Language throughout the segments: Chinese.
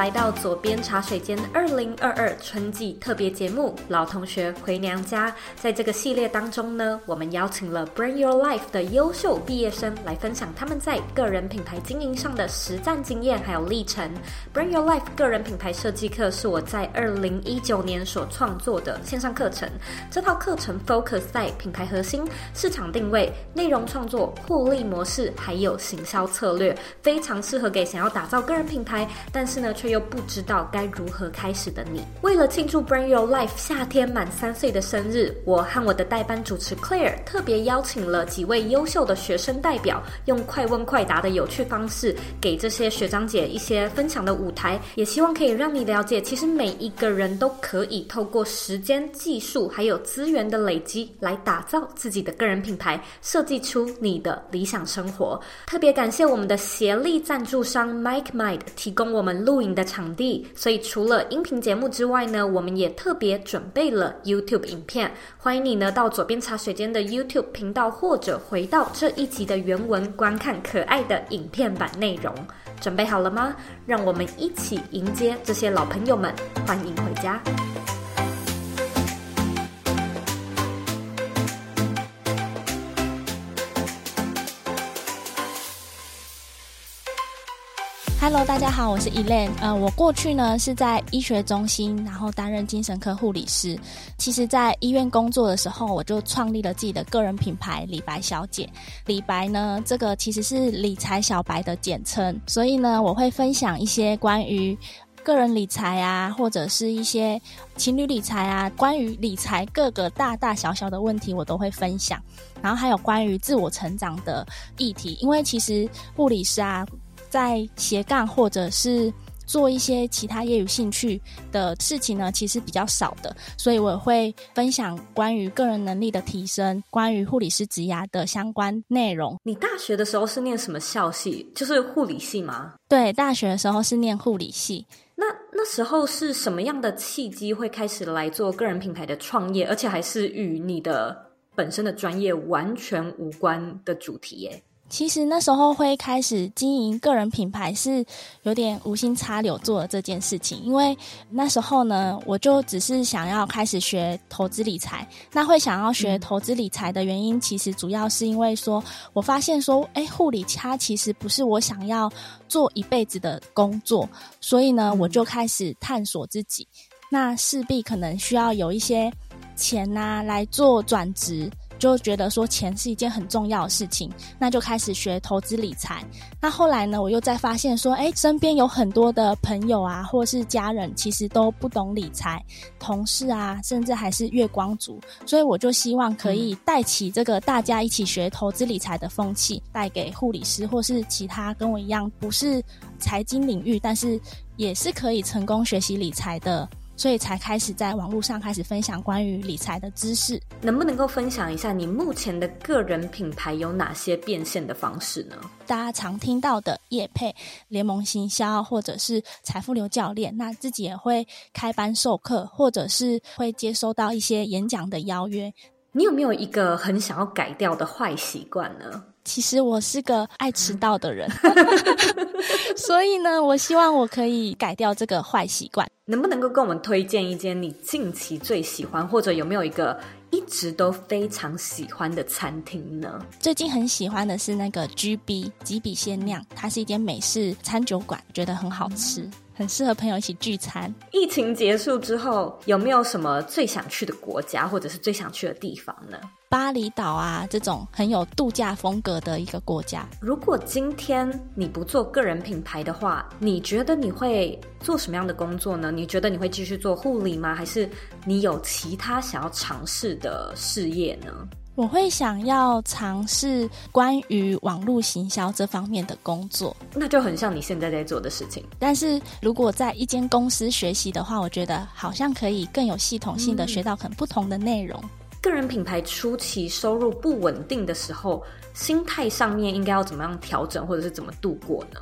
来到左边茶水间二零二二春季特别节目《老同学回娘家》。在这个系列当中呢，我们邀请了 Brand Your Life 的优秀毕业生来分享他们在个人品牌经营上的实战经验还有历程。Brand Your Life 个人品牌设计课是我在二零一九年所创作的线上课程。这套课程 focus 在品牌核心、市场定位、内容创作、获利模式还有行销策略，非常适合给想要打造个人品牌。但是呢，却又不知道该如何开始的你。为了庆祝 Brand Your Life 夏天满三岁的生日，我和我的代班主持 Claire 特别邀请了几位优秀的学生代表，用快问快答的有趣方式，给这些学长姐一些分享的舞台，也希望可以让你了解，其实每一个人都可以透过时间、技术还有资源的累积，来打造自己的个人品牌，设计出你的理想生活。特别感谢我们的协力赞助商 MikeMind 提供。我们录影的场地，所以除了音频节目之外呢，我们也特别准备了 YouTube 影片。欢迎你呢到左边茶水间的 YouTube 频道，或者回到这一集的原文观看可爱的影片版内容。准备好了吗？让我们一起迎接这些老朋友们，欢迎回家。Hello，大家好，我是 Elaine。呃，我过去呢是在医学中心，然后担任精神科护理师。其实，在医院工作的时候，我就创立了自己的个人品牌“李白小姐”。李白呢，这个其实是理财小白的简称。所以呢，我会分享一些关于个人理财啊，或者是一些情侣理财啊，关于理财各个大大小小的问题，我都会分享。然后还有关于自我成长的议题，因为其实护理师啊。在斜杠或者是做一些其他业余兴趣的事情呢，其实比较少的，所以我会分享关于个人能力的提升，关于护理师职涯的相关内容。你大学的时候是念什么校系？就是护理系吗？对，大学的时候是念护理系。那那时候是什么样的契机会开始来做个人品牌的创业，而且还是与你的本身的专业完全无关的主题耶？其实那时候会开始经营个人品牌是有点无心插柳做的这件事情，因为那时候呢，我就只是想要开始学投资理财。那会想要学投资理财的原因，其实主要是因为说，我发现说，诶，护理它其实不是我想要做一辈子的工作，所以呢，我就开始探索自己。那势必可能需要有一些钱呐、啊，来做转职。就觉得说钱是一件很重要的事情，那就开始学投资理财。那后来呢，我又再发现说，哎，身边有很多的朋友啊，或是家人，其实都不懂理财，同事啊，甚至还是月光族。所以我就希望可以带起这个大家一起学投资理财的风气，带给护理师或是其他跟我一样不是财经领域，但是也是可以成功学习理财的。所以才开始在网络上开始分享关于理财的知识。能不能够分享一下你目前的个人品牌有哪些变现的方式呢？大家常听到的业配、联盟行销，或者是财富流教练，那自己也会开班授课，或者是会接收到一些演讲的邀约。你有没有一个很想要改掉的坏习惯呢？其实我是个爱迟到的人，所以呢，我希望我可以改掉这个坏习惯。能不能够跟我们推荐一间你近期最喜欢，或者有没有一个一直都非常喜欢的餐厅呢？最近很喜欢的是那个 GB 吉比鲜酿，它是一间美式餐酒馆，觉得很好吃，很适合朋友一起聚餐。疫情结束之后，有没有什么最想去的国家，或者是最想去的地方呢？巴厘岛啊，这种很有度假风格的一个国家。如果今天你不做个人品牌的话，你觉得你会做什么样的工作呢？你觉得你会继续做护理吗？还是你有其他想要尝试的事业呢？我会想要尝试关于网络行销这方面的工作，那就很像你现在在做的事情。但是如果在一间公司学习的话，我觉得好像可以更有系统性的学到很不同的内容。嗯个人品牌初期收入不稳定的时候，心态上面应该要怎么样调整，或者是怎么度过呢？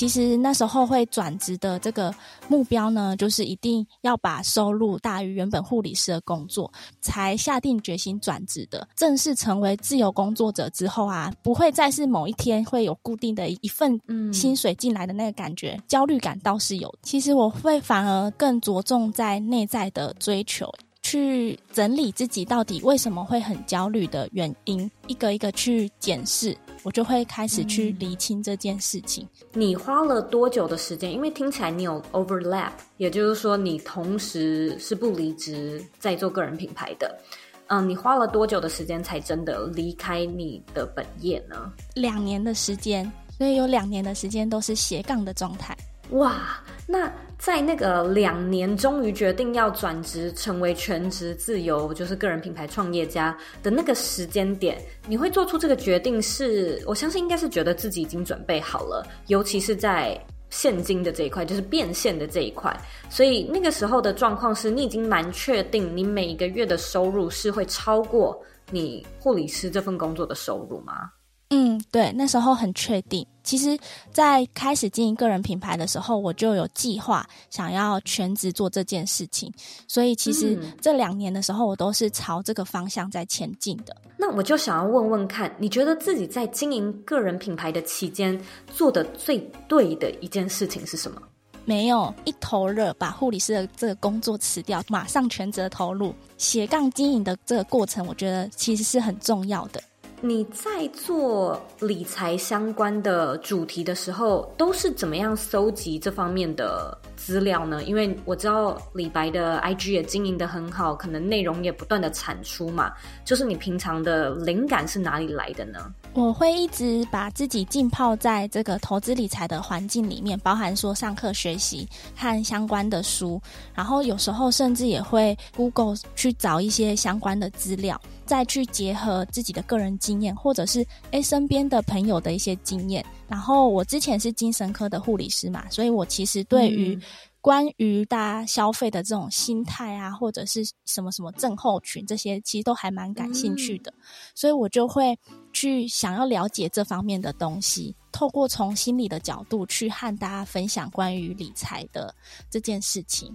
其实那时候会转职的这个目标呢，就是一定要把收入大于原本护理师的工作，才下定决心转职的。正式成为自由工作者之后啊，不会再是某一天会有固定的一份薪水进来的那个感觉，嗯、焦虑感倒是有。其实我会反而更着重在内在的追求。去整理自己到底为什么会很焦虑的原因，一个一个去检视，我就会开始去厘清这件事情。嗯。你花了多久的时间？因为听起来你有 overlap，也就是说你同时是不离职在做个人品牌的。嗯，你花了多久的时间才真的离开你的本业呢？两年的时间，所以有两年的时间都是斜杠的状态。哇，那在那个两年终于决定要转职成为全职自由，就是个人品牌创业家的那个时间点，你会做出这个决定是？我相信应该是觉得自己已经准备好了，尤其是在现金的这一块，就是变现的这一块。所以那个时候的状况是你已经蛮确定，你每一个月的收入是会超过你护理师这份工作的收入吗？嗯，对，那时候很确定。其实，在开始经营个人品牌的时候，我就有计划想要全职做这件事情。所以，其实这两年的时候，我都是朝这个方向在前进的。那我就想要问问看，你觉得自己在经营个人品牌的期间做的最对的一件事情是什么？没有，一头热把护理师的这个工作辞掉，马上全职投入斜杠经营的这个过程，我觉得其实是很重要的。你在做理财相关的主题的时候，都是怎么样搜集这方面的资料呢？因为我知道李白的 IG 也经营得很好，可能内容也不断的产出嘛。就是你平常的灵感是哪里来的呢？我会一直把自己浸泡在这个投资理财的环境里面，包含说上课学习和相关的书，然后有时候甚至也会 Google 去找一些相关的资料。再去结合自己的个人经验，或者是诶身边的朋友的一些经验。然后我之前是精神科的护理师嘛，所以我其实对于关于大家消费的这种心态啊，或者是什么什么症候群这些，其实都还蛮感兴趣的。所以我就会去想要了解这方面的东西，透过从心理的角度去和大家分享关于理财的这件事情。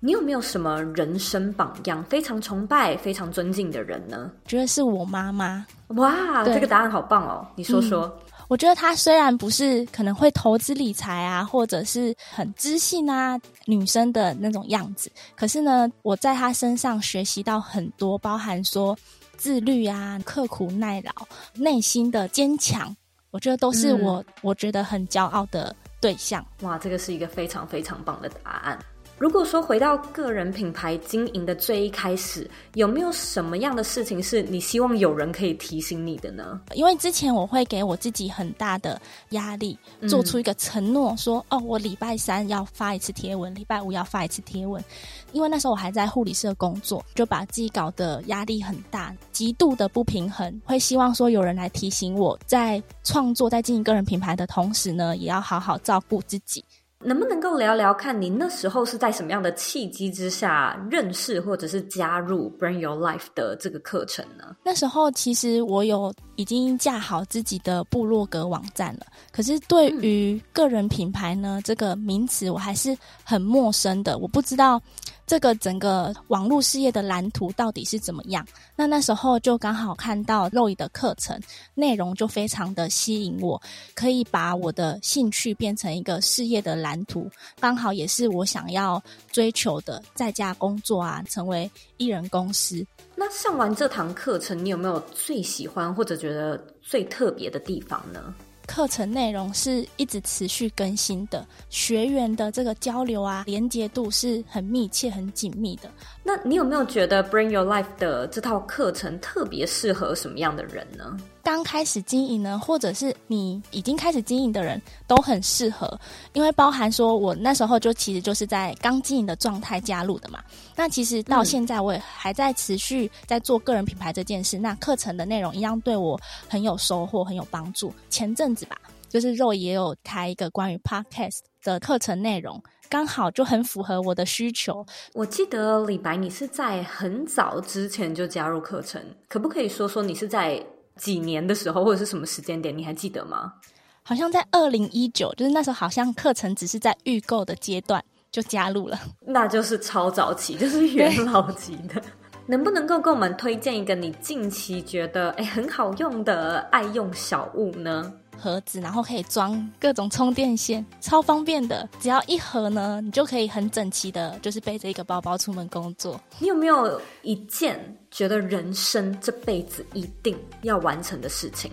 你有没有什么人生榜样，非常崇拜、非常尊敬的人呢？觉得是我妈妈。哇，这个答案好棒哦！你说说。嗯，我觉得他虽然不是可能会投资理财啊，或者是很知性啊女生的那种样子，可是呢，我在他身上学习到很多，包含说自律啊、刻苦耐劳、内心的坚强，我觉得都是我、嗯、我觉得很骄傲的对象。哇，这个是一个非常非常棒的答案。如果说回到个人品牌经营的最一开始，有没有什么样的事情是你希望有人可以提醒你的呢？因为之前我会给我自己很大的压力，做出一个承诺，说、嗯、哦，我礼拜三要发一次贴文，礼拜五要发一次贴文。因为那时候我还在护理社工作，就把自己搞得压力很大，极度的不平衡，会希望说有人来提醒我，在创作、在经营个人品牌的同时呢，也要好好照顾自己。能不能够聊聊看你那时候是在什么样的契机之下认识或者是加入 Bring Your Life 的这个课程呢？那时候其实我有已经架好自己的部落格网站了，可是对于个人品牌呢，这个名词我还是很陌生的，我不知道。这个整个网络事业的蓝图到底是怎么样？那那时候就刚好看到 Roy 的课程内容，就非常的吸引我，可以把我的兴趣变成一个事业的蓝图，刚好也是我想要追求的，在家工作啊，成为艺人公司。那上完这堂课程，你有没有最喜欢或者觉得最特别的地方呢？课程内容是一直持续更新的，学员的这个交流啊，连接度是很密切、很紧密的。那你有没有觉得 Bring Your Life 的这套课程特别适合什么样的人呢？刚开始经营呢，或者是你已经开始经营的人都很适合，因为包含说我那时候就其实就是在刚经营的状态加入的嘛。那其实到现在我也还在持续在做个人品牌这件事，嗯、那课程的内容一样对我很有收获、很有帮助。前阵子吧，就是 Roy 也有开一个关于 Podcast 的课程内容，刚好就很符合我的需求。我记得李白，你是在很早之前就加入课程，可不可以说说你是在？几年的时候，或者是什么时间点，你还记得吗？好像在二零一九，就是那时候好像课程只是在预购的阶段就加入了，那就是超早期，就是元老级的。能不能够给我们推荐一个你近期觉得诶很好用的爱用小物呢？盒子，然后可以装各种充电线，超方便的。只要一盒呢，你就可以很整齐的，就是背着一个包包出门工作。你有没有一件觉得人生这辈子一定要完成的事情？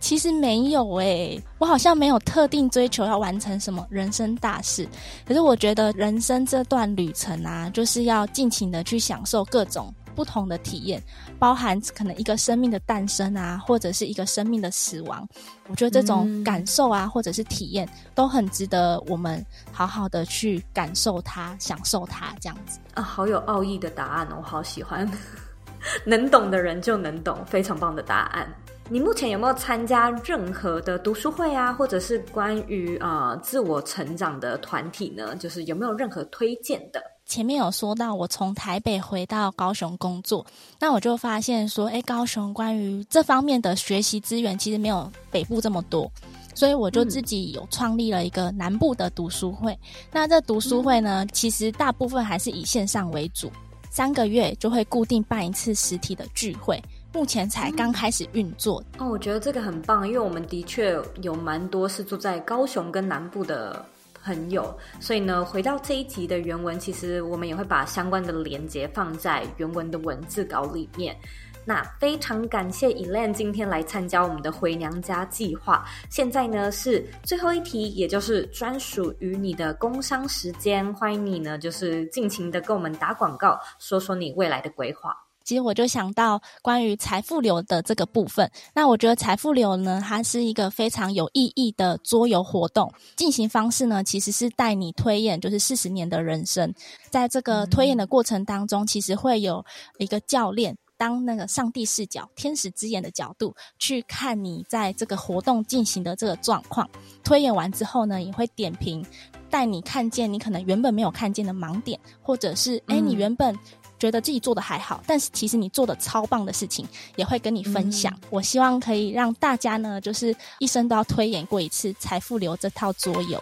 其实没有诶、欸，我好像没有特定追求要完成什么人生大事。可是我觉得人生这段旅程啊，就是要尽情的去享受各种。不同的体验，包含可能一个生命的诞生啊，或者是一个生命的死亡。我觉得这种感受啊，嗯、或者是体验，都很值得我们好好的去感受它、享受它，这样子啊，好有奥义的答案哦，我好喜欢。能懂的人就能懂，非常棒的答案。你目前有没有参加任何的读书会啊，或者是关于呃自我成长的团体呢？就是有没有任何推荐的？前面有说到，我从台北回到高雄工作，那我就发现说，诶，高雄关于这方面的学习资源其实没有北部这么多，所以我就自己有创立了一个南部的读书会。嗯、那这读书会呢，其实大部分还是以线上为主，三个月就会固定办一次实体的聚会，目前才刚开始运作。哦，我觉得这个很棒，因为我们的确有蛮多是住在高雄跟南部的。朋友，所以呢，回到这一集的原文，其实我们也会把相关的连接放在原文的文字稿里面。那非常感谢 Elaine 今天来参加我们的回娘家计划。现在呢是最后一题，也就是专属于你的工商时间，欢迎你呢就是尽情的跟我们打广告，说说你未来的规划。其实我就想到关于财富流的这个部分，那我觉得财富流呢，它是一个非常有意义的桌游活动。进行方式呢，其实是带你推演，就是四十年的人生。在这个推演的过程当中，其实会有一个教练当那个上帝视角、天使之眼的角度去看你在这个活动进行的这个状况。推演完之后呢，也会点评，带你看见你可能原本没有看见的盲点，或者是诶，你原本。觉得自己做的还好，但是其实你做的超棒的事情也会跟你分享。嗯、我希望可以让大家呢，就是一生都要推演过一次《财富流》这套桌游。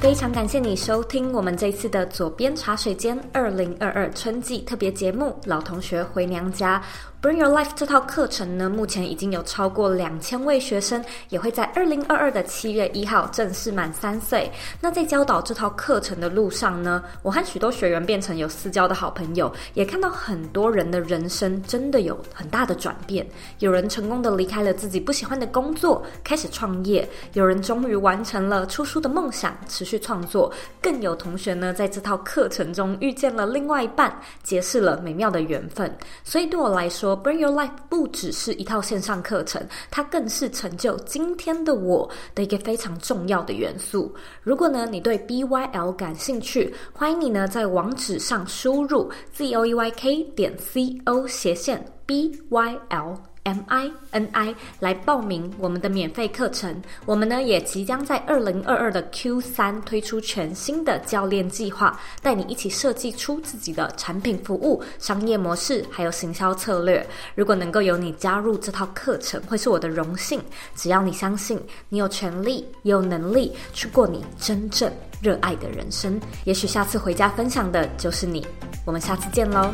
非常感谢你收听我们这次的左边茶水间二零二二春季特别节目《老同学回娘家》。Bring Your Life 这套课程呢，目前已经有超过两千位学生，也会在二零二二的七月一号正式满三岁。那在教导这套课程的路上呢，我和许多学员变成有私交的好朋友，也看到很多人的人生真的有很大的转变。有人成功的离开了自己不喜欢的工作，开始创业；有人终于完成了出书的梦想，持续创作；更有同学呢，在这套课程中遇见了另外一半，结识了美妙的缘分。所以对我来说，Bring Your Life 不只是一套线上课程，它更是成就今天的我的一个非常重要的元素。如果呢，你对 BYL 感兴趣，欢迎你呢在网址上输入 zoeyk 点 co 斜线 BYL。M I N I 来报名我们的免费课程。我们呢也即将在二零二二的 Q 三推出全新的教练计划，带你一起设计出自己的产品、服务、商业模式，还有行销策略。如果能够有你加入这套课程，会是我的荣幸。只要你相信，你有权利，也有能力去过你真正热爱的人生。也许下次回家分享的就是你。我们下次见喽。